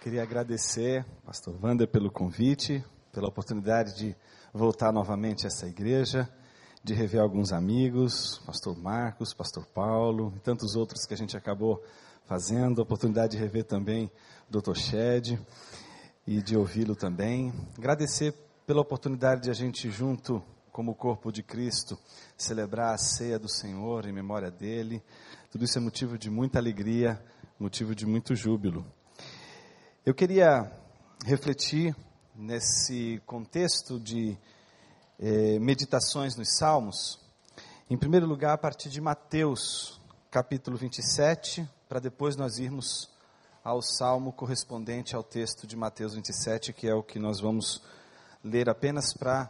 Queria agradecer, pastor Wander, pelo convite, pela oportunidade de voltar novamente a essa igreja, de rever alguns amigos, pastor Marcos, pastor Paulo e tantos outros que a gente acabou fazendo, a oportunidade de rever também o Dr. Shed e de ouvi-lo também. Agradecer pela oportunidade de a gente junto como corpo de Cristo celebrar a ceia do Senhor em memória dele. Tudo isso é motivo de muita alegria, motivo de muito júbilo. Eu queria refletir nesse contexto de eh, meditações nos Salmos, em primeiro lugar, a partir de Mateus, capítulo 27, para depois nós irmos ao salmo correspondente ao texto de Mateus 27, que é o que nós vamos ler apenas para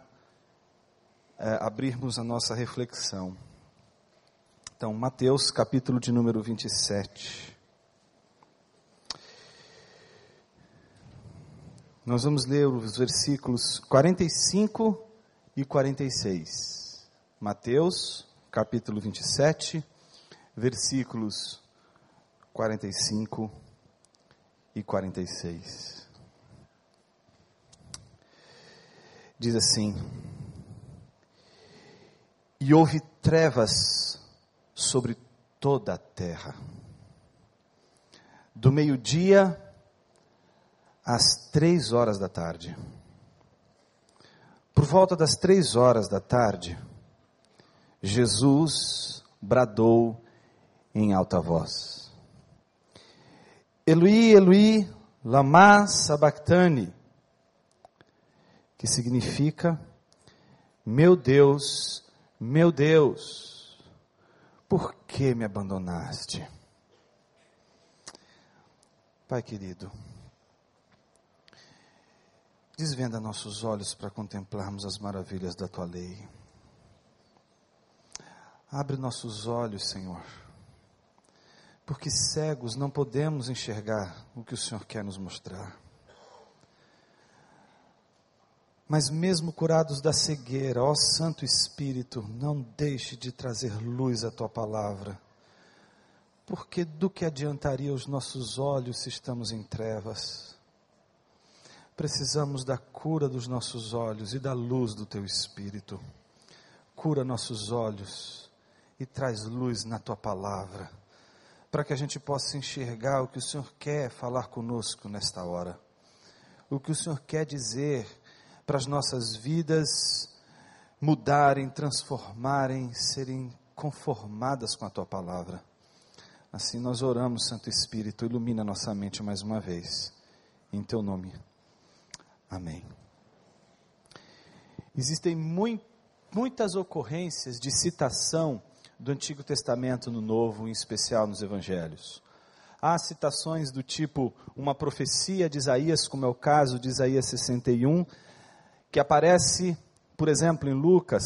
eh, abrirmos a nossa reflexão. Então, Mateus, capítulo de número 27. Nós vamos ler os versículos 45 e 46. Mateus, capítulo 27, versículos 45 e 46. Diz assim: E houve trevas sobre toda a terra. Do meio-dia às três horas da tarde. Por volta das três horas da tarde, Jesus bradou em alta voz: Eloi, Eloi, lama sabachthani, que significa: Meu Deus, meu Deus, por que me abandonaste? Pai querido, Desvenda nossos olhos para contemplarmos as maravilhas da tua lei. Abre nossos olhos, Senhor, porque cegos não podemos enxergar o que o Senhor quer nos mostrar. Mas mesmo curados da cegueira, ó Santo Espírito, não deixe de trazer luz à tua palavra. Porque do que adiantaria os nossos olhos se estamos em trevas? Precisamos da cura dos nossos olhos e da luz do teu espírito. Cura nossos olhos e traz luz na tua palavra, para que a gente possa enxergar o que o Senhor quer falar conosco nesta hora. O que o Senhor quer dizer para as nossas vidas mudarem, transformarem, serem conformadas com a tua palavra. Assim nós oramos, Santo Espírito, ilumina nossa mente mais uma vez. Em teu nome. Amém. Existem muitas ocorrências de citação do Antigo Testamento no Novo, em especial nos Evangelhos. Há citações do tipo uma profecia de Isaías, como é o caso de Isaías 61, que aparece, por exemplo, em Lucas,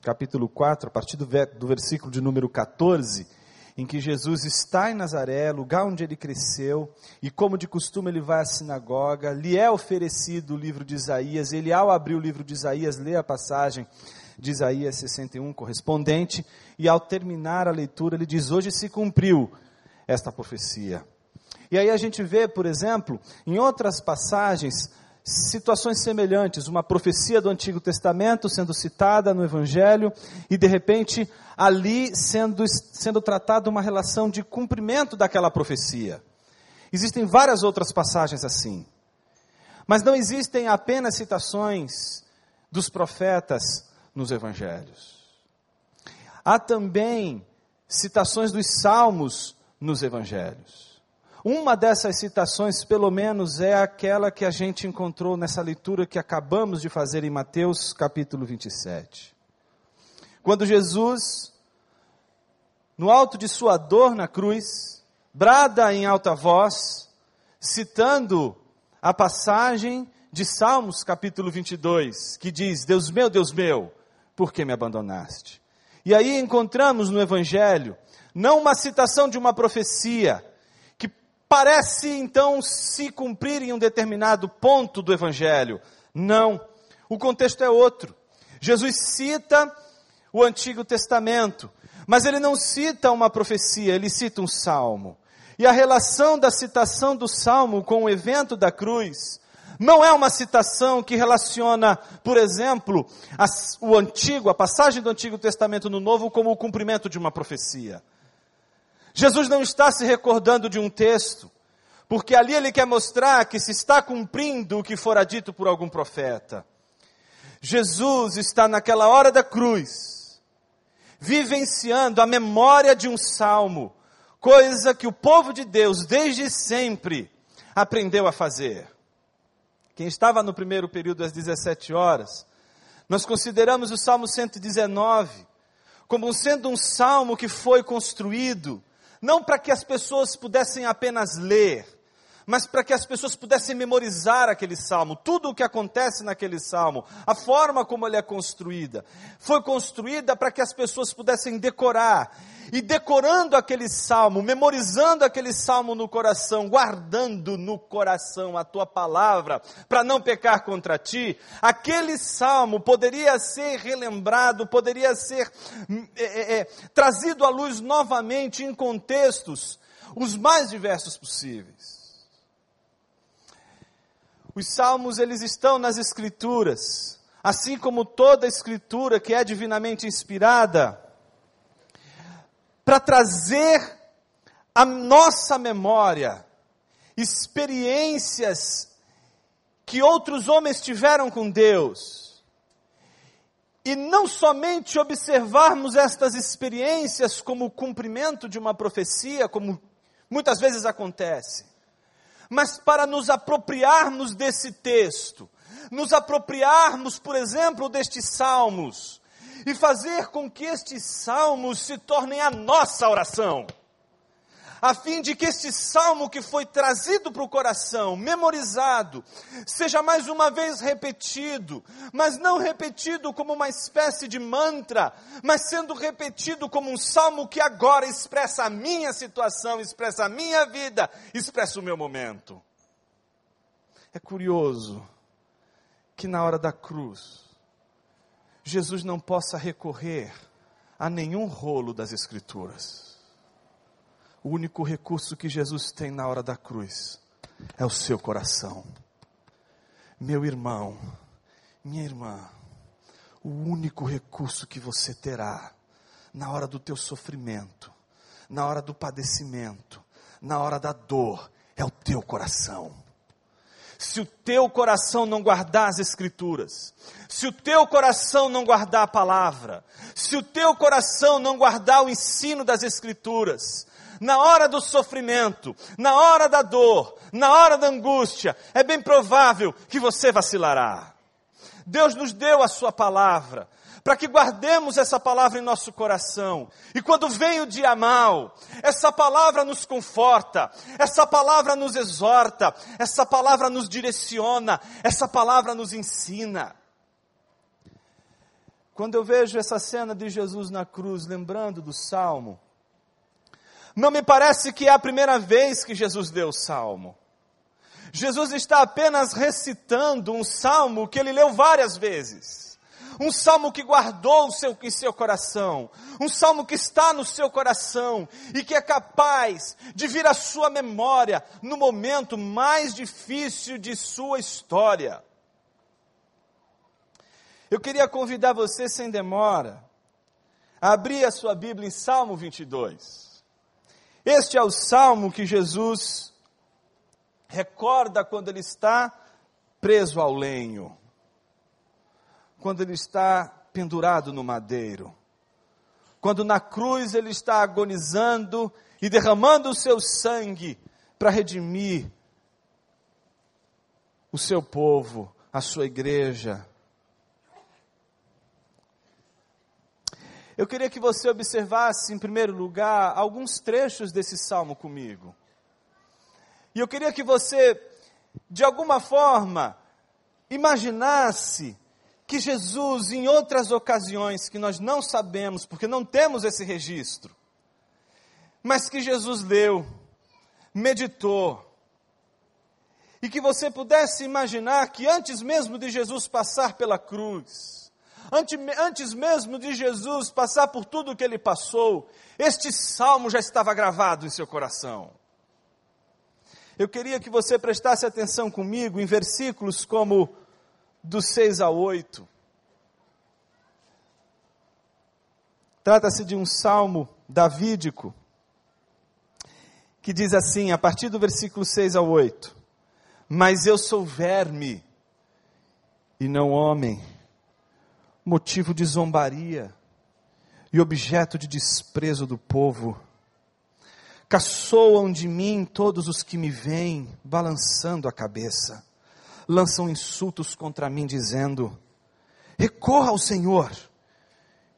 capítulo 4, a partir do, do versículo de número 14 em que Jesus está em Nazaré, lugar onde ele cresceu, e como de costume ele vai à sinagoga, lhe é oferecido o livro de Isaías, ele ao abrir o livro de Isaías lê a passagem de Isaías 61 correspondente, e ao terminar a leitura ele diz: Hoje se cumpriu esta profecia. E aí a gente vê, por exemplo, em outras passagens, situações semelhantes, uma profecia do Antigo Testamento sendo citada no Evangelho, e de repente ali sendo, sendo tratada uma relação de cumprimento daquela profecia. Existem várias outras passagens assim. Mas não existem apenas citações dos profetas nos evangelhos. Há também citações dos salmos nos evangelhos. Uma dessas citações, pelo menos, é aquela que a gente encontrou nessa leitura que acabamos de fazer em Mateus capítulo 27. Quando Jesus, no alto de sua dor na cruz, brada em alta voz, citando a passagem de Salmos capítulo 22, que diz: Deus meu, Deus meu, por que me abandonaste? E aí encontramos no Evangelho, não uma citação de uma profecia, parece então se cumprir em um determinado ponto do Evangelho. Não, o contexto é outro. Jesus cita o Antigo Testamento, mas ele não cita uma profecia, ele cita um salmo. E a relação da citação do salmo com o evento da cruz não é uma citação que relaciona, por exemplo, o antigo, a passagem do Antigo Testamento no Novo como o cumprimento de uma profecia. Jesus não está se recordando de um texto, porque ali ele quer mostrar que se está cumprindo o que fora dito por algum profeta. Jesus está naquela hora da cruz, vivenciando a memória de um salmo, coisa que o povo de Deus desde sempre aprendeu a fazer. Quem estava no primeiro período às 17 horas, nós consideramos o Salmo 119 como sendo um salmo que foi construído não para que as pessoas pudessem apenas ler, mas para que as pessoas pudessem memorizar aquele salmo, tudo o que acontece naquele salmo, a forma como ele é construída, foi construída para que as pessoas pudessem decorar. E decorando aquele salmo, memorizando aquele salmo no coração, guardando no coração a tua palavra, para não pecar contra ti, aquele salmo poderia ser relembrado, poderia ser é, é, é trazido à luz novamente em contextos os mais diversos possíveis. Os salmos eles estão nas escrituras, assim como toda escritura que é divinamente inspirada, para trazer à nossa memória experiências que outros homens tiveram com Deus. E não somente observarmos estas experiências como o cumprimento de uma profecia, como muitas vezes acontece, mas para nos apropriarmos desse texto, nos apropriarmos, por exemplo, destes salmos, e fazer com que estes salmos se tornem a nossa oração a fim de que este salmo que foi trazido para o coração, memorizado, seja mais uma vez repetido, mas não repetido como uma espécie de mantra, mas sendo repetido como um salmo que agora expressa a minha situação, expressa a minha vida, expressa o meu momento. É curioso que na hora da cruz, Jesus não possa recorrer a nenhum rolo das Escrituras o único recurso que Jesus tem na hora da cruz é o seu coração. Meu irmão, minha irmã, o único recurso que você terá na hora do teu sofrimento, na hora do padecimento, na hora da dor, é o teu coração. Se o teu coração não guardar as Escrituras, se o teu coração não guardar a palavra, se o teu coração não guardar o ensino das Escrituras, na hora do sofrimento, na hora da dor, na hora da angústia, é bem provável que você vacilará. Deus nos deu a Sua palavra, para que guardemos essa palavra em nosso coração. E quando vem o dia mal, essa palavra nos conforta, essa palavra nos exorta, essa palavra nos direciona, essa palavra nos ensina. Quando eu vejo essa cena de Jesus na cruz, lembrando do salmo, não me parece que é a primeira vez que Jesus deu o salmo. Jesus está apenas recitando um salmo que ele leu várias vezes. Um salmo que guardou seu, em seu coração. Um salmo que está no seu coração e que é capaz de vir à sua memória no momento mais difícil de sua história. Eu queria convidar você, sem demora, a abrir a sua Bíblia em Salmo 22. Este é o salmo que Jesus recorda quando ele está preso ao lenho, quando ele está pendurado no madeiro, quando na cruz ele está agonizando e derramando o seu sangue para redimir o seu povo, a sua igreja, Eu queria que você observasse, em primeiro lugar, alguns trechos desse salmo comigo. E eu queria que você, de alguma forma, imaginasse que Jesus, em outras ocasiões que nós não sabemos, porque não temos esse registro, mas que Jesus leu, meditou, e que você pudesse imaginar que antes mesmo de Jesus passar pela cruz, Antes mesmo de Jesus passar por tudo o que ele passou, este salmo já estava gravado em seu coração. Eu queria que você prestasse atenção comigo em versículos como do 6 a 8. Trata-se de um salmo davídico que diz assim, a partir do versículo 6 ao 8: Mas eu sou verme e não homem, motivo de zombaria e objeto de desprezo do povo. Caçoam de mim todos os que me veem, balançando a cabeça. Lançam insultos contra mim, dizendo: Recorra ao Senhor,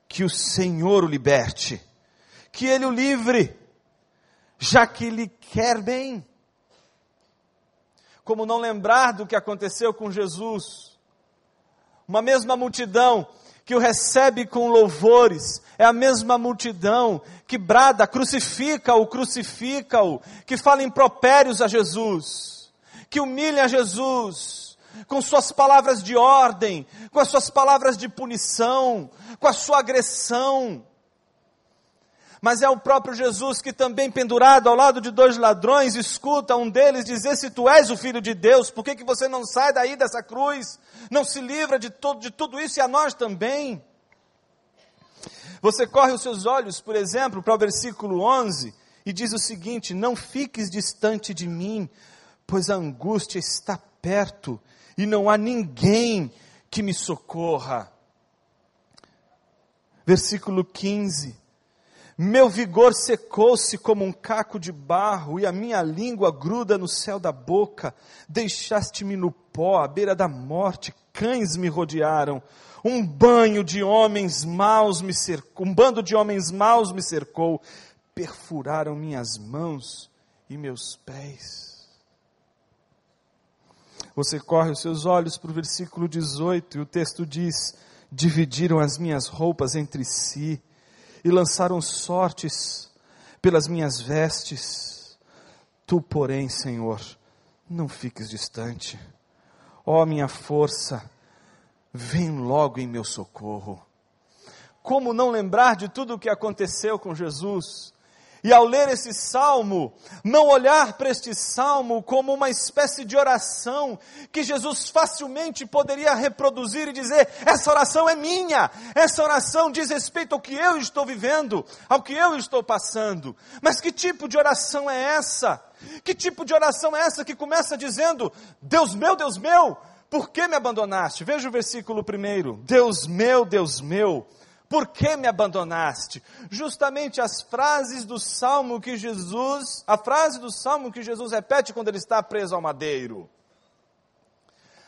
que o Senhor o liberte, que ele o livre, já que lhe quer bem. Como não lembrar do que aconteceu com Jesus? Uma mesma multidão que o recebe com louvores, é a mesma multidão que brada, crucifica-o, crucifica-o, que fala impropérios a Jesus, que humilha a Jesus, com suas palavras de ordem, com as suas palavras de punição, com a sua agressão mas é o próprio Jesus que também pendurado ao lado de dois ladrões, escuta um deles dizer, se tu és o Filho de Deus, por que, que você não sai daí dessa cruz? Não se livra de, todo, de tudo isso e a nós também? Você corre os seus olhos, por exemplo, para o versículo 11 e diz o seguinte: Não fiques distante de mim, pois a angústia está perto e não há ninguém que me socorra. Versículo 15: meu vigor secou-se como um caco de barro, e a minha língua gruda no céu da boca. Deixaste-me no pó, à beira da morte, cães me rodearam. Um banho de homens maus me cercou, um bando de homens maus me cercou. Perfuraram minhas mãos e meus pés. Você corre os seus olhos para o versículo 18 e o texto diz: Dividiram as minhas roupas entre si e lançaram sortes pelas minhas vestes. Tu, porém, Senhor, não fiques distante. Ó oh, minha força, vem logo em meu socorro. Como não lembrar de tudo o que aconteceu com Jesus? E ao ler esse salmo, não olhar para este salmo como uma espécie de oração que Jesus facilmente poderia reproduzir e dizer: essa oração é minha, essa oração diz respeito ao que eu estou vivendo, ao que eu estou passando. Mas que tipo de oração é essa? Que tipo de oração é essa que começa dizendo: Deus meu, Deus meu, por que me abandonaste? Veja o versículo primeiro: Deus meu, Deus meu por que me abandonaste? Justamente as frases do salmo que Jesus, a frase do salmo que Jesus repete quando ele está preso ao madeiro.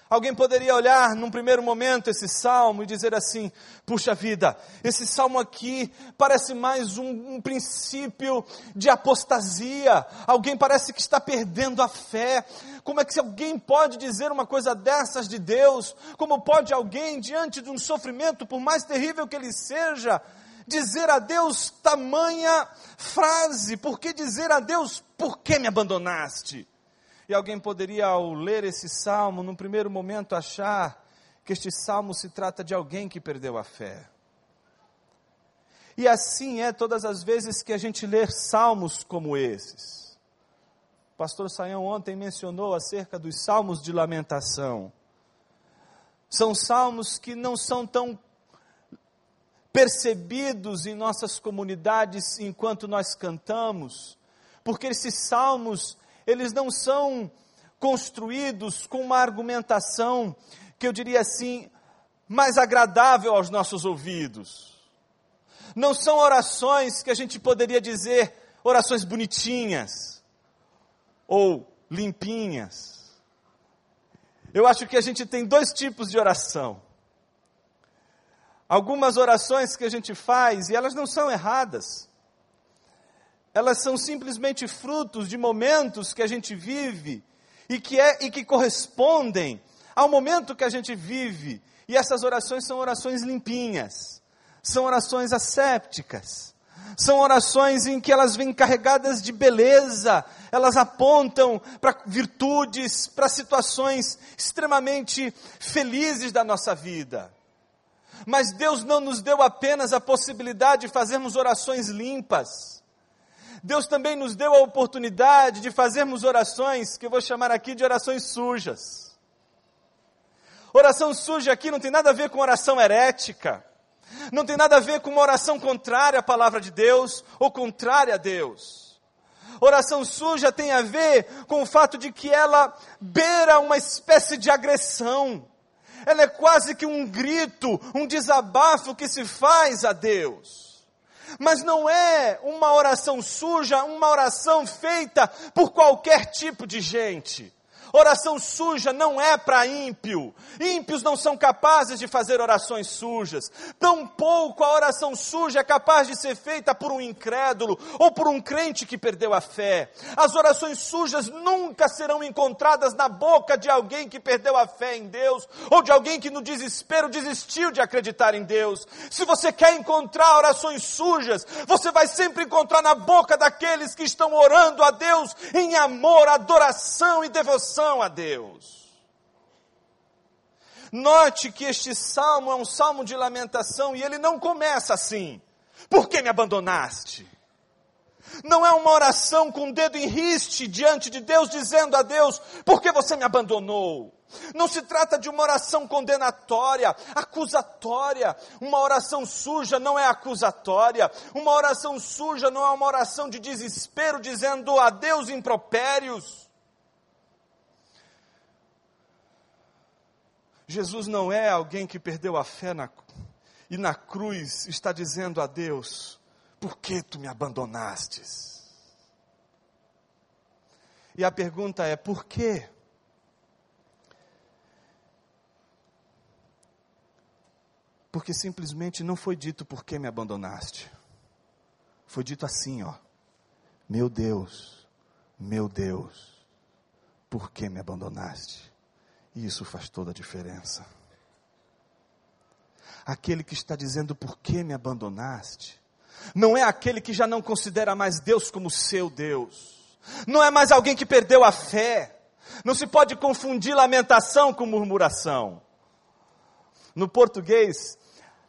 Alguém poderia olhar num primeiro momento esse salmo e dizer assim: puxa vida, esse salmo aqui parece mais um, um, princípio de apostasia. Alguém parece que está perdendo a fé. Como é que alguém pode dizer uma coisa dessas de Deus? Como pode alguém, diante de um sofrimento, por mais terrível que ele seja, dizer a Deus tamanha frase? Por que dizer a Deus, por que me abandonaste? E alguém poderia, ao ler esse salmo, num primeiro momento achar que este salmo se trata de alguém que perdeu a fé. E assim é todas as vezes que a gente lê salmos como esses. O pastor Saião ontem mencionou acerca dos salmos de lamentação. São salmos que não são tão percebidos em nossas comunidades enquanto nós cantamos, porque esses salmos eles não são construídos com uma argumentação que eu diria assim, mais agradável aos nossos ouvidos. Não são orações que a gente poderia dizer orações bonitinhas ou limpinhas. Eu acho que a gente tem dois tipos de oração. Algumas orações que a gente faz, e elas não são erradas, elas são simplesmente frutos de momentos que a gente vive e que, é, e que correspondem ao momento que a gente vive. E essas orações são orações limpinhas, são orações assépticas, são orações em que elas vêm carregadas de beleza, elas apontam para virtudes, para situações extremamente felizes da nossa vida. Mas Deus não nos deu apenas a possibilidade de fazermos orações limpas. Deus também nos deu a oportunidade de fazermos orações, que eu vou chamar aqui de orações sujas. Oração suja aqui não tem nada a ver com oração herética, não tem nada a ver com uma oração contrária à palavra de Deus ou contrária a Deus. Oração suja tem a ver com o fato de que ela beira uma espécie de agressão. Ela é quase que um grito, um desabafo que se faz a Deus. Mas não é uma oração suja, uma oração feita por qualquer tipo de gente. Oração suja não é para ímpio. Ímpios não são capazes de fazer orações sujas. Tampouco a oração suja é capaz de ser feita por um incrédulo ou por um crente que perdeu a fé. As orações sujas nunca serão encontradas na boca de alguém que perdeu a fé em Deus ou de alguém que no desespero desistiu de acreditar em Deus. Se você quer encontrar orações sujas, você vai sempre encontrar na boca daqueles que estão orando a Deus em amor, adoração e devoção a Deus. Note que este salmo é um salmo de lamentação e ele não começa assim: Por que me abandonaste? Não é uma oração com o dedo em riste diante de Deus, dizendo a Deus: Por que você me abandonou? Não se trata de uma oração condenatória, acusatória. Uma oração suja não é acusatória. Uma oração suja não é uma oração de desespero, dizendo a Deus impropérios. Jesus não é alguém que perdeu a fé na, e na cruz está dizendo a Deus: Por que tu me abandonastes? E a pergunta é: por quê? Porque simplesmente não foi dito por que me abandonaste. Foi dito assim, ó: Meu Deus, meu Deus, por que me abandonaste? E isso faz toda a diferença. Aquele que está dizendo por que me abandonaste, não é aquele que já não considera mais Deus como seu Deus, não é mais alguém que perdeu a fé. Não se pode confundir lamentação com murmuração. No português,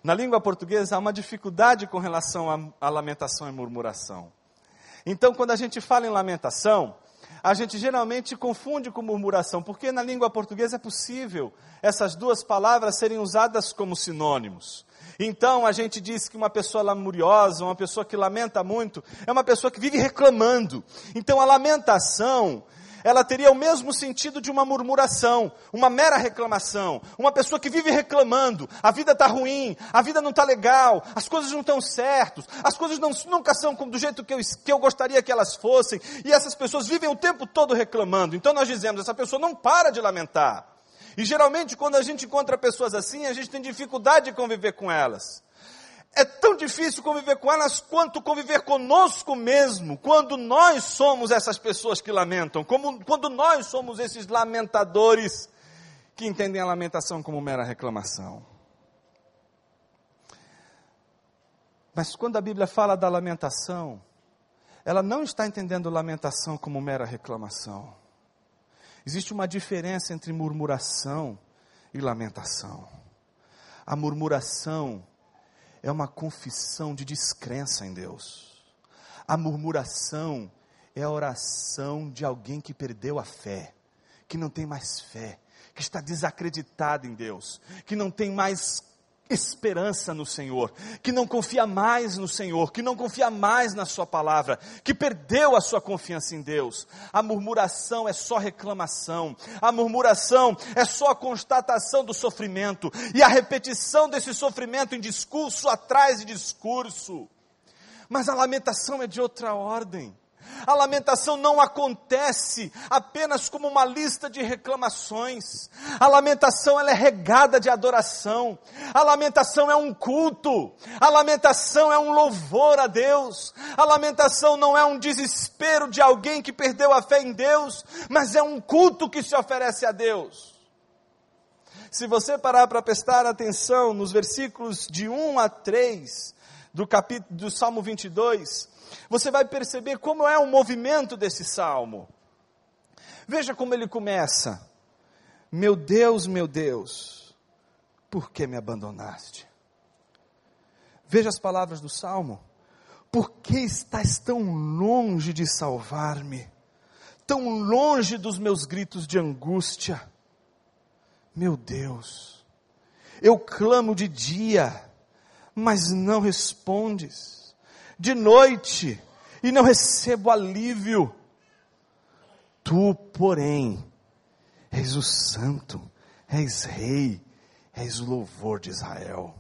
na língua portuguesa, há uma dificuldade com relação à lamentação e murmuração. Então, quando a gente fala em lamentação, a gente geralmente confunde com murmuração, porque na língua portuguesa é possível essas duas palavras serem usadas como sinônimos. Então a gente diz que uma pessoa lamuriosa, uma pessoa que lamenta muito, é uma pessoa que vive reclamando. Então a lamentação ela teria o mesmo sentido de uma murmuração, uma mera reclamação. Uma pessoa que vive reclamando, a vida está ruim, a vida não está legal, as coisas não estão certas, as coisas não, nunca são do jeito que eu, que eu gostaria que elas fossem, e essas pessoas vivem o tempo todo reclamando. Então nós dizemos, essa pessoa não para de lamentar. E geralmente, quando a gente encontra pessoas assim, a gente tem dificuldade de conviver com elas. É tão difícil conviver com elas quanto conviver conosco mesmo, quando nós somos essas pessoas que lamentam, como, quando nós somos esses lamentadores que entendem a lamentação como mera reclamação. Mas quando a Bíblia fala da lamentação, ela não está entendendo lamentação como mera reclamação. Existe uma diferença entre murmuração e lamentação. A murmuração é uma confissão de descrença em Deus. A murmuração é a oração de alguém que perdeu a fé, que não tem mais fé, que está desacreditado em Deus, que não tem mais esperança no Senhor, que não confia mais no Senhor, que não confia mais na Sua palavra, que perdeu a sua confiança em Deus. A murmuração é só reclamação, a murmuração é só a constatação do sofrimento e a repetição desse sofrimento em discurso atrás de discurso. Mas a lamentação é de outra ordem. A lamentação não acontece apenas como uma lista de reclamações. A lamentação ela é regada de adoração. A lamentação é um culto. A lamentação é um louvor a Deus. A lamentação não é um desespero de alguém que perdeu a fé em Deus, mas é um culto que se oferece a Deus. Se você parar para prestar atenção nos versículos de 1 a 3 do capítulo do Salmo 22, você vai perceber como é o movimento desse salmo. Veja como ele começa: Meu Deus, meu Deus, por que me abandonaste? Veja as palavras do salmo: Por que estás tão longe de salvar-me? Tão longe dos meus gritos de angústia? Meu Deus, eu clamo de dia, mas não respondes, de noite, e não recebo alívio. Tu, porém, és o santo, és rei, és o louvor de Israel.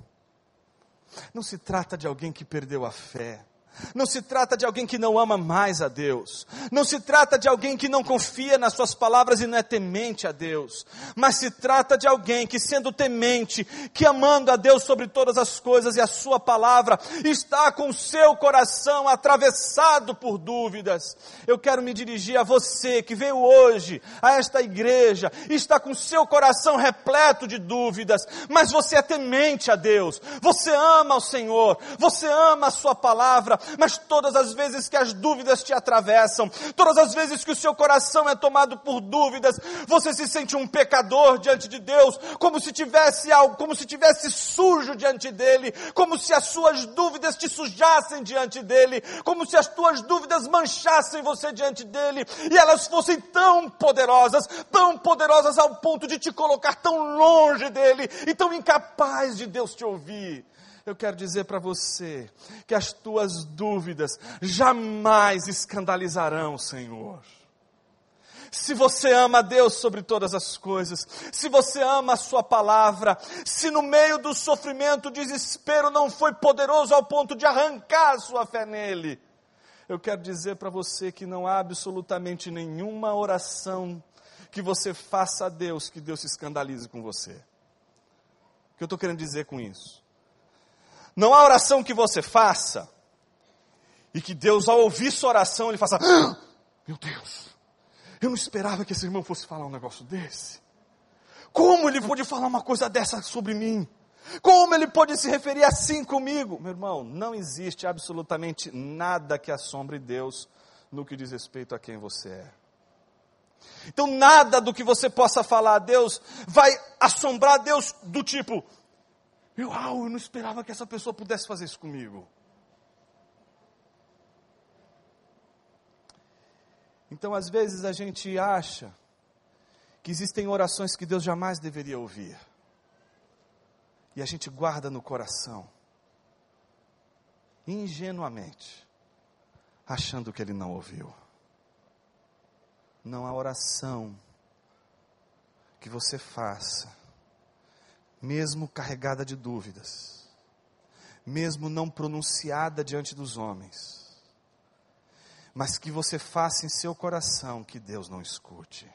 Não se trata de alguém que perdeu a fé. Não se trata de alguém que não ama mais a Deus. Não se trata de alguém que não confia nas suas palavras e não é temente a Deus. Mas se trata de alguém que, sendo temente, que amando a Deus sobre todas as coisas e a sua palavra, está com o seu coração atravessado por dúvidas. Eu quero me dirigir a você que veio hoje a esta igreja está com o seu coração repleto de dúvidas, mas você é temente a Deus. Você ama o Senhor. Você ama a sua palavra mas todas as vezes que as dúvidas te atravessam, todas as vezes que o seu coração é tomado por dúvidas, você se sente um pecador diante de Deus, como se tivesse algo, como se tivesse sujo diante dele, como se as suas dúvidas te sujassem diante dele, como se as tuas dúvidas manchassem você diante dele, e elas fossem tão poderosas, tão poderosas ao ponto de te colocar tão longe dele e tão incapaz de Deus te ouvir eu quero dizer para você que as tuas dúvidas jamais escandalizarão o Senhor. Se você ama a Deus sobre todas as coisas, se você ama a Sua palavra, se no meio do sofrimento, o desespero não foi poderoso ao ponto de arrancar a sua fé nele, eu quero dizer para você que não há absolutamente nenhuma oração que você faça a Deus que Deus se escandalize com você. O que eu estou querendo dizer com isso? Não há oração que você faça e que Deus, ao ouvir sua oração, ele faça: ah, Meu Deus, eu não esperava que esse irmão fosse falar um negócio desse. Como ele pôde falar uma coisa dessa sobre mim? Como ele pôde se referir assim comigo? Meu irmão, não existe absolutamente nada que assombre Deus no que diz respeito a quem você é. Então, nada do que você possa falar a Deus vai assombrar Deus do tipo, eu, eu não esperava que essa pessoa pudesse fazer isso comigo. Então, às vezes, a gente acha que existem orações que Deus jamais deveria ouvir. E a gente guarda no coração, ingenuamente, achando que Ele não ouviu. Não há oração que você faça mesmo carregada de dúvidas, mesmo não pronunciada diante dos homens, mas que você faça em seu coração que Deus não escute.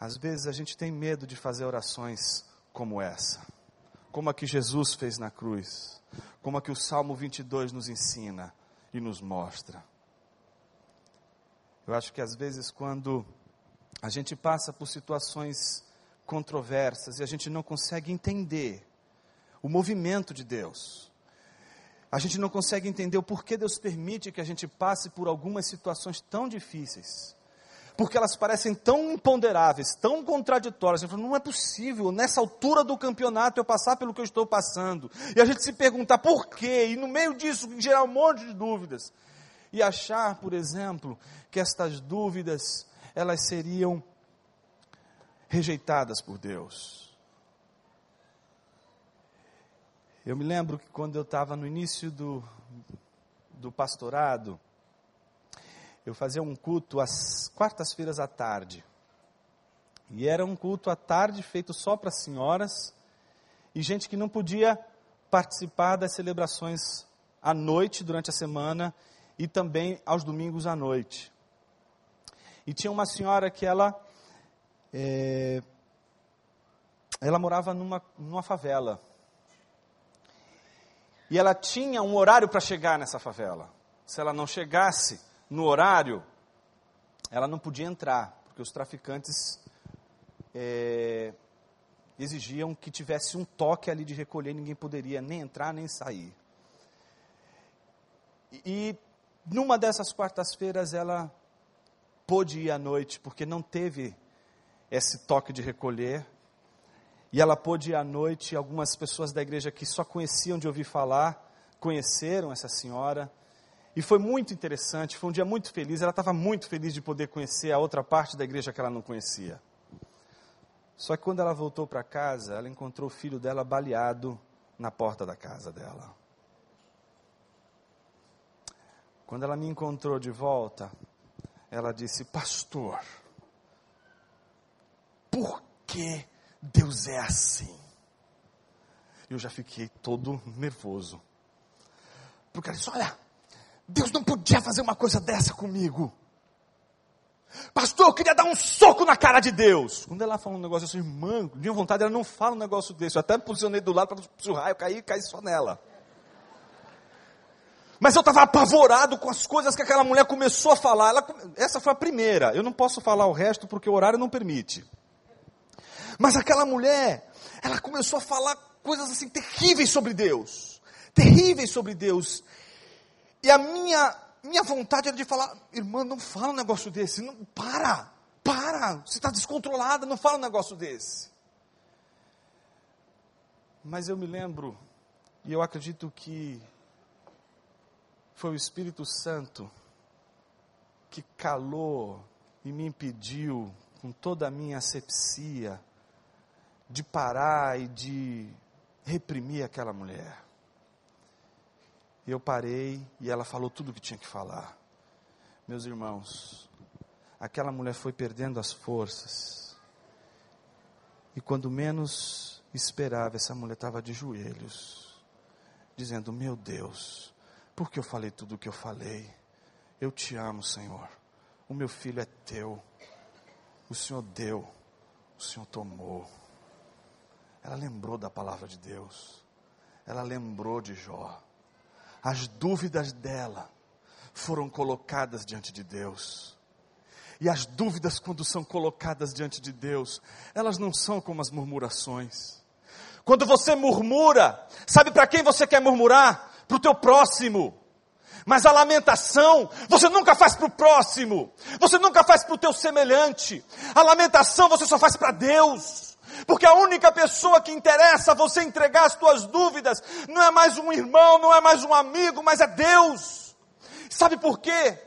Às vezes a gente tem medo de fazer orações como essa, como a que Jesus fez na cruz, como a que o Salmo 22 nos ensina e nos mostra. Eu acho que às vezes quando a gente passa por situações controversas e a gente não consegue entender o movimento de Deus. A gente não consegue entender o porquê Deus permite que a gente passe por algumas situações tão difíceis. Porque elas parecem tão imponderáveis, tão contraditórias. A gente fala, não é possível, nessa altura do campeonato, eu passar pelo que eu estou passando. E a gente se perguntar por quê, e no meio disso gerar um monte de dúvidas. E achar, por exemplo, que estas dúvidas elas seriam rejeitadas por Deus. Eu me lembro que quando eu estava no início do, do pastorado, eu fazia um culto às quartas-feiras à tarde. E era um culto à tarde feito só para senhoras e gente que não podia participar das celebrações à noite durante a semana e também aos domingos à noite. E tinha uma senhora que ela, é, ela morava numa, numa favela. E ela tinha um horário para chegar nessa favela. Se ela não chegasse no horário, ela não podia entrar, porque os traficantes é, exigiam que tivesse um toque ali de recolher, ninguém poderia nem entrar nem sair. E numa dessas quartas-feiras ela pôde ir à noite, porque não teve esse toque de recolher. E ela pôde ir à noite, algumas pessoas da igreja que só conheciam de ouvir falar, conheceram essa senhora. E foi muito interessante, foi um dia muito feliz. Ela estava muito feliz de poder conhecer a outra parte da igreja que ela não conhecia. Só que quando ela voltou para casa, ela encontrou o filho dela baleado na porta da casa dela. Quando ela me encontrou de volta, ela disse: Pastor, por que Deus é assim? Eu já fiquei todo nervoso. Porque ela disse: Olha, Deus não podia fazer uma coisa dessa comigo. Pastor, eu queria dar um soco na cara de Deus. Quando ela falou um negócio assim, irmã, de vontade, ela não fala um negócio desse. Eu até me posicionei do lado para o raio cair e cair só nela. Mas eu estava apavorado com as coisas que aquela mulher começou a falar. Ela, essa foi a primeira. Eu não posso falar o resto porque o horário não permite. Mas aquela mulher, ela começou a falar coisas assim terríveis sobre Deus. Terríveis sobre Deus. E a minha, minha vontade era de falar, irmã, não fala um negócio desse. Não, para, para. Você está descontrolada, não fala um negócio desse. Mas eu me lembro, e eu acredito que foi o Espírito Santo que calou e me impediu, com toda a minha asepsia, de parar e de reprimir aquela mulher. Eu parei e ela falou tudo o que tinha que falar. Meus irmãos, aquela mulher foi perdendo as forças. E quando menos esperava, essa mulher estava de joelhos, dizendo: Meu Deus, porque eu falei tudo o que eu falei. Eu te amo, Senhor. O meu filho é teu. O Senhor deu. O Senhor tomou. Ela lembrou da palavra de Deus. Ela lembrou de Jó. As dúvidas dela foram colocadas diante de Deus. E as dúvidas, quando são colocadas diante de Deus, elas não são como as murmurações. Quando você murmura, sabe para quem você quer murmurar? Para o teu próximo. Mas a lamentação, você nunca faz para o próximo, você nunca faz para o teu semelhante. A lamentação você só faz para Deus. Porque a única pessoa que interessa você entregar as tuas dúvidas não é mais um irmão, não é mais um amigo, mas é Deus. Sabe por quê?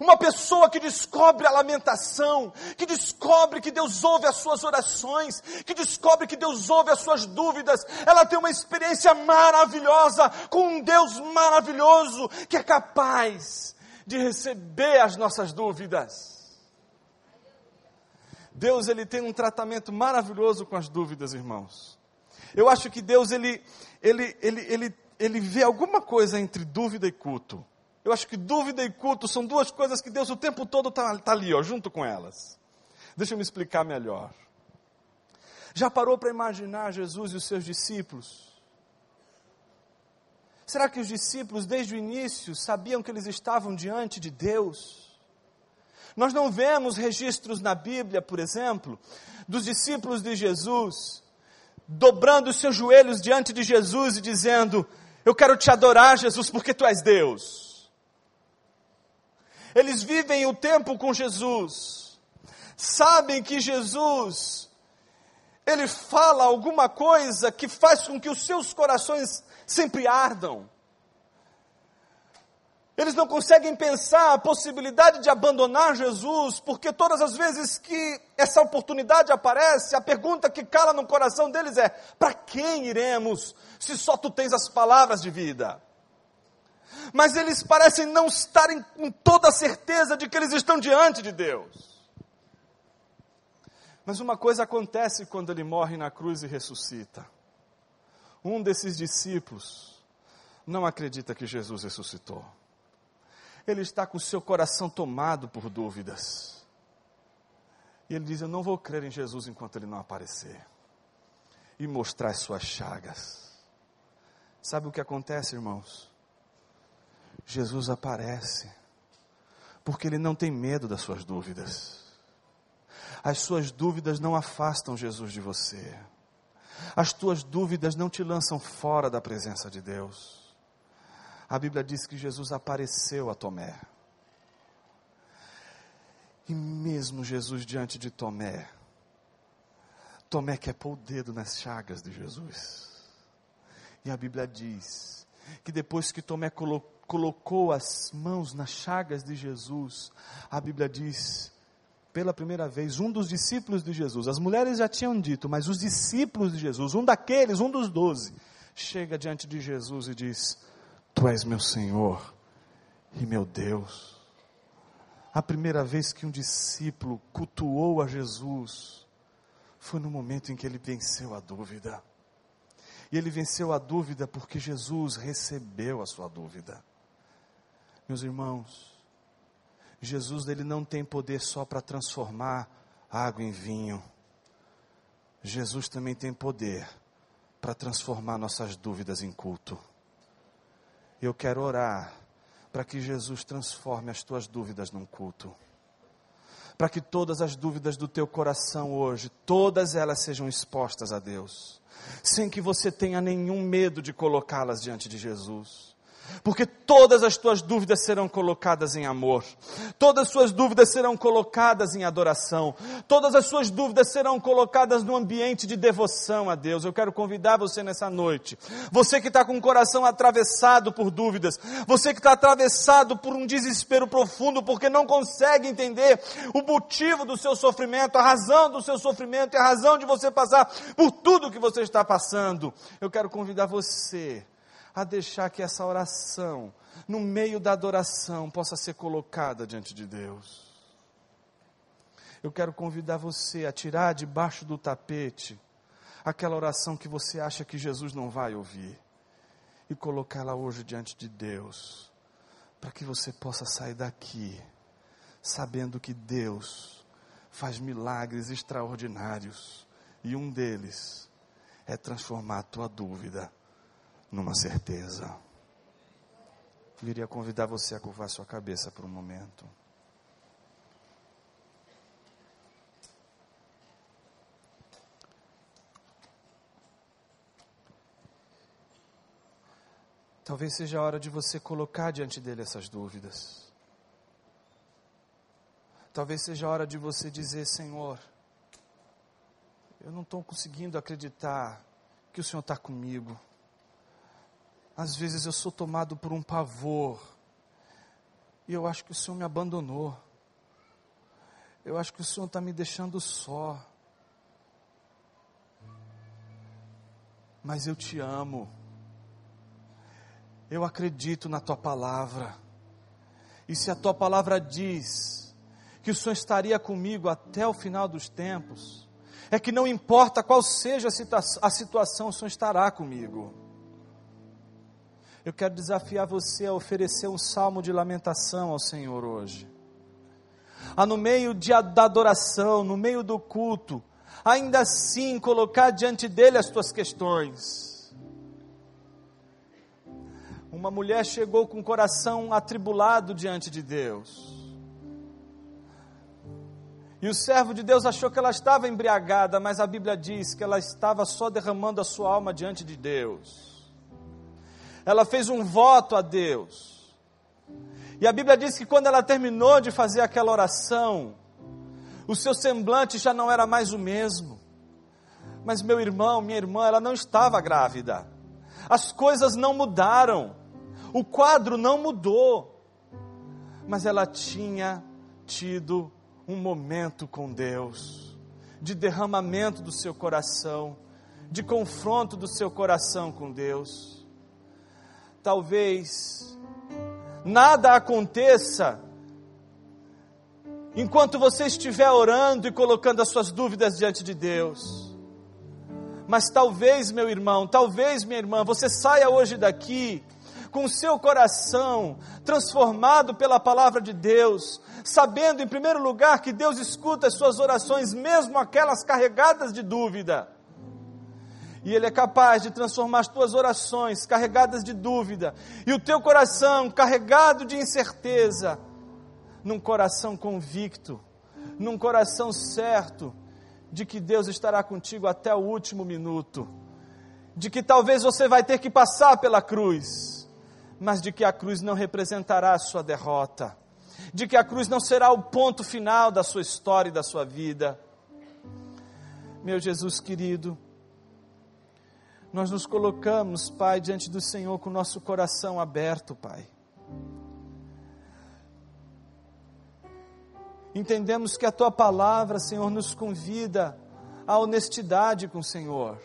Uma pessoa que descobre a lamentação, que descobre que Deus ouve as suas orações, que descobre que Deus ouve as suas dúvidas, ela tem uma experiência maravilhosa com um Deus maravilhoso que é capaz de receber as nossas dúvidas. Deus ele tem um tratamento maravilhoso com as dúvidas, irmãos. Eu acho que Deus ele ele ele ele, ele vê alguma coisa entre dúvida e culto. Eu acho que dúvida e culto são duas coisas que Deus o tempo todo está tá ali, ó, junto com elas. Deixa eu me explicar melhor. Já parou para imaginar Jesus e os seus discípulos? Será que os discípulos, desde o início, sabiam que eles estavam diante de Deus? Nós não vemos registros na Bíblia, por exemplo, dos discípulos de Jesus dobrando os seus joelhos diante de Jesus e dizendo: Eu quero te adorar, Jesus, porque tu és Deus eles vivem o tempo com Jesus, sabem que Jesus, ele fala alguma coisa que faz com que os seus corações sempre ardam. Eles não conseguem pensar a possibilidade de abandonar Jesus, porque todas as vezes que essa oportunidade aparece, a pergunta que cala no coração deles é: para quem iremos, se só tu tens as palavras de vida? Mas eles parecem não estarem com toda a certeza de que eles estão diante de Deus. Mas uma coisa acontece quando ele morre na cruz e ressuscita. Um desses discípulos não acredita que Jesus ressuscitou. Ele está com seu coração tomado por dúvidas. E ele diz: Eu não vou crer em Jesus enquanto ele não aparecer e mostrar as suas chagas. Sabe o que acontece, irmãos? Jesus aparece, porque ele não tem medo das suas dúvidas. As suas dúvidas não afastam Jesus de você. As tuas dúvidas não te lançam fora da presença de Deus. A Bíblia diz que Jesus apareceu a Tomé. E mesmo Jesus diante de Tomé, Tomé quer pôr o dedo nas chagas de Jesus. E a Bíblia diz que depois que Tomé colocou, colocou as mãos nas chagas de Jesus, a Bíblia diz, pela primeira vez, um dos discípulos de Jesus, as mulheres já tinham dito, mas os discípulos de Jesus, um daqueles, um dos doze, chega diante de Jesus e diz: Tu és meu Senhor e meu Deus. A primeira vez que um discípulo cultuou a Jesus foi no momento em que ele venceu a dúvida. E ele venceu a dúvida porque Jesus recebeu a sua dúvida. Meus irmãos, Jesus ele não tem poder só para transformar água em vinho. Jesus também tem poder para transformar nossas dúvidas em culto. Eu quero orar para que Jesus transforme as tuas dúvidas num culto. Para que todas as dúvidas do teu coração hoje, todas elas sejam expostas a Deus, sem que você tenha nenhum medo de colocá-las diante de Jesus porque todas as tuas dúvidas serão colocadas em amor, todas as suas dúvidas serão colocadas em adoração, todas as suas dúvidas serão colocadas no ambiente de devoção a Deus. Eu quero convidar você nessa noite, você que está com o coração atravessado por dúvidas, você que está atravessado por um desespero profundo, porque não consegue entender o motivo do seu sofrimento, a razão do seu sofrimento e a razão de você passar por tudo que você está passando. Eu quero convidar você a deixar que essa oração, no meio da adoração, possa ser colocada diante de Deus. Eu quero convidar você a tirar debaixo do tapete aquela oração que você acha que Jesus não vai ouvir e colocá-la hoje diante de Deus, para que você possa sair daqui sabendo que Deus faz milagres extraordinários e um deles é transformar a tua dúvida numa certeza. Eu iria convidar você a curvar sua cabeça por um momento. Talvez seja a hora de você colocar diante dele essas dúvidas. Talvez seja a hora de você dizer: Senhor, eu não estou conseguindo acreditar que o Senhor está comigo. Às vezes eu sou tomado por um pavor. E eu acho que o Senhor me abandonou. Eu acho que o Senhor está me deixando só. Mas eu te amo. Eu acredito na tua palavra. E se a tua palavra diz que o Senhor estaria comigo até o final dos tempos, é que não importa qual seja a situação, o Senhor estará comigo. Eu quero desafiar você a oferecer um salmo de lamentação ao Senhor hoje. A no meio de, da adoração, no meio do culto, ainda assim colocar diante dele as tuas questões. Uma mulher chegou com o coração atribulado diante de Deus. E o servo de Deus achou que ela estava embriagada, mas a Bíblia diz que ela estava só derramando a sua alma diante de Deus ela fez um voto a Deus. E a Bíblia diz que quando ela terminou de fazer aquela oração, o seu semblante já não era mais o mesmo. Mas meu irmão, minha irmã, ela não estava grávida. As coisas não mudaram. O quadro não mudou. Mas ela tinha tido um momento com Deus, de derramamento do seu coração, de confronto do seu coração com Deus talvez nada aconteça enquanto você estiver orando e colocando as suas dúvidas diante de Deus. Mas talvez, meu irmão, talvez, minha irmã, você saia hoje daqui com o seu coração transformado pela palavra de Deus, sabendo, em primeiro lugar, que Deus escuta as suas orações, mesmo aquelas carregadas de dúvida. E Ele é capaz de transformar as tuas orações carregadas de dúvida e o teu coração carregado de incerteza num coração convicto, num coração certo de que Deus estará contigo até o último minuto, de que talvez você vai ter que passar pela cruz, mas de que a cruz não representará a sua derrota, de que a cruz não será o ponto final da sua história e da sua vida. Meu Jesus querido, nós nos colocamos, Pai, diante do Senhor com o nosso coração aberto, Pai. Entendemos que a tua palavra, Senhor, nos convida à honestidade com o Senhor.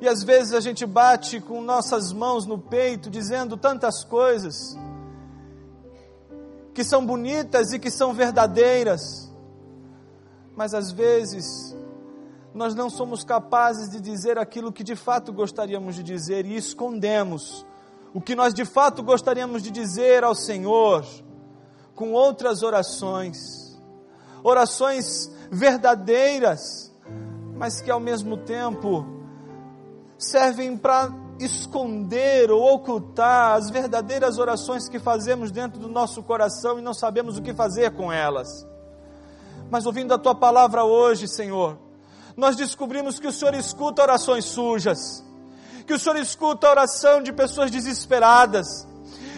E às vezes a gente bate com nossas mãos no peito, dizendo tantas coisas que são bonitas e que são verdadeiras, mas às vezes nós não somos capazes de dizer aquilo que de fato gostaríamos de dizer e escondemos o que nós de fato gostaríamos de dizer ao Senhor com outras orações, orações verdadeiras, mas que ao mesmo tempo servem para esconder ou ocultar as verdadeiras orações que fazemos dentro do nosso coração e não sabemos o que fazer com elas. Mas ouvindo a tua palavra hoje, Senhor, nós descobrimos que o Senhor escuta orações sujas, que o Senhor escuta a oração de pessoas desesperadas,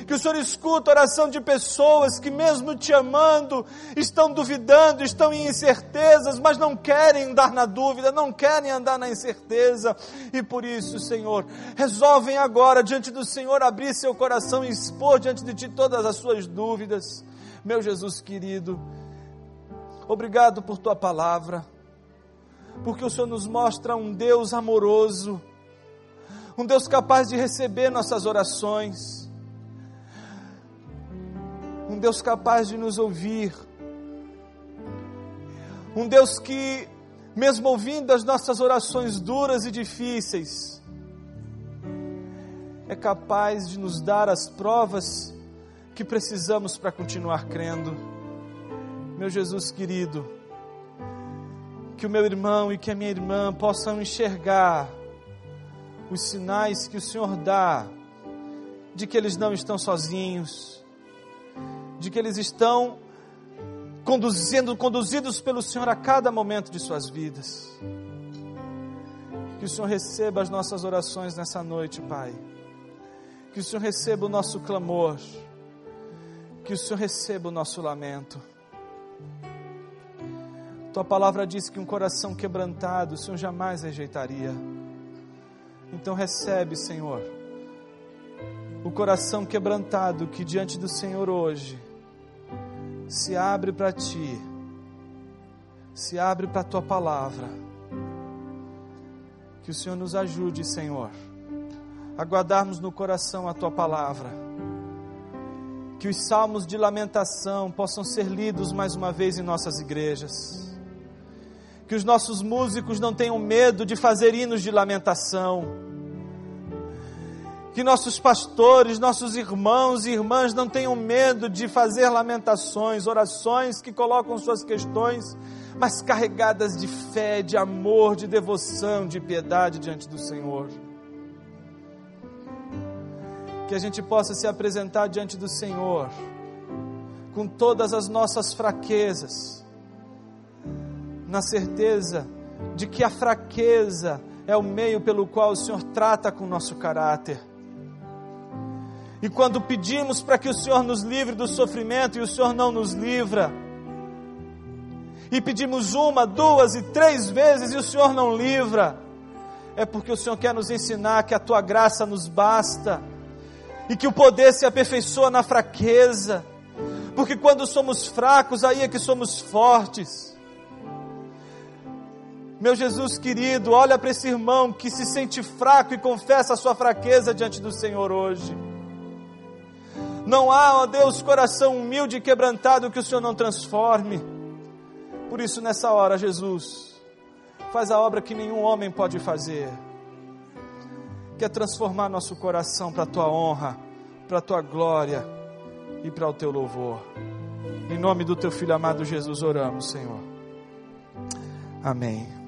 que o Senhor escuta a oração de pessoas que, mesmo te amando, estão duvidando, estão em incertezas, mas não querem andar na dúvida, não querem andar na incerteza, e por isso, Senhor, resolvem agora, diante do Senhor, abrir seu coração e expor diante de Ti todas as suas dúvidas. Meu Jesus querido, obrigado por Tua palavra, porque o Senhor nos mostra um Deus amoroso, um Deus capaz de receber nossas orações um Deus capaz de nos ouvir, um Deus que, mesmo ouvindo as nossas orações duras e difíceis, é capaz de nos dar as provas que precisamos para continuar crendo. Meu Jesus querido, que o meu irmão e que a minha irmã possam enxergar os sinais que o Senhor dá de que eles não estão sozinhos de que eles estão conduzindo, conduzidos pelo Senhor a cada momento de suas vidas. Que o Senhor receba as nossas orações nessa noite, Pai. Que o Senhor receba o nosso clamor. Que o Senhor receba o nosso lamento. Tua palavra diz que um coração quebrantado o Senhor jamais rejeitaria. Então recebe, Senhor, o coração quebrantado que diante do Senhor hoje se abre para ti, se abre para a tua palavra. Que o Senhor nos ajude, Senhor, a guardarmos no coração a tua palavra. Que os salmos de lamentação possam ser lidos mais uma vez em nossas igrejas. Que os nossos músicos não tenham medo de fazer hinos de lamentação que nossos pastores, nossos irmãos e irmãs não tenham medo de fazer lamentações, orações que colocam suas questões, mas carregadas de fé, de amor, de devoção, de piedade diante do Senhor. Que a gente possa se apresentar diante do Senhor com todas as nossas fraquezas, na certeza de que a fraqueza é o meio pelo qual o Senhor trata com o nosso caráter e quando pedimos para que o Senhor nos livre do sofrimento e o Senhor não nos livra, e pedimos uma, duas e três vezes e o Senhor não livra, é porque o Senhor quer nos ensinar que a tua graça nos basta e que o poder se aperfeiçoa na fraqueza, porque quando somos fracos, aí é que somos fortes. Meu Jesus querido, olha para esse irmão que se sente fraco e confessa a sua fraqueza diante do Senhor hoje. Não há, ó Deus, coração humilde e quebrantado que o Senhor não transforme. Por isso, nessa hora, Jesus, faz a obra que nenhum homem pode fazer, que é transformar nosso coração para a tua honra, para a tua glória e para o teu louvor. Em nome do teu filho amado Jesus, oramos, Senhor. Amém.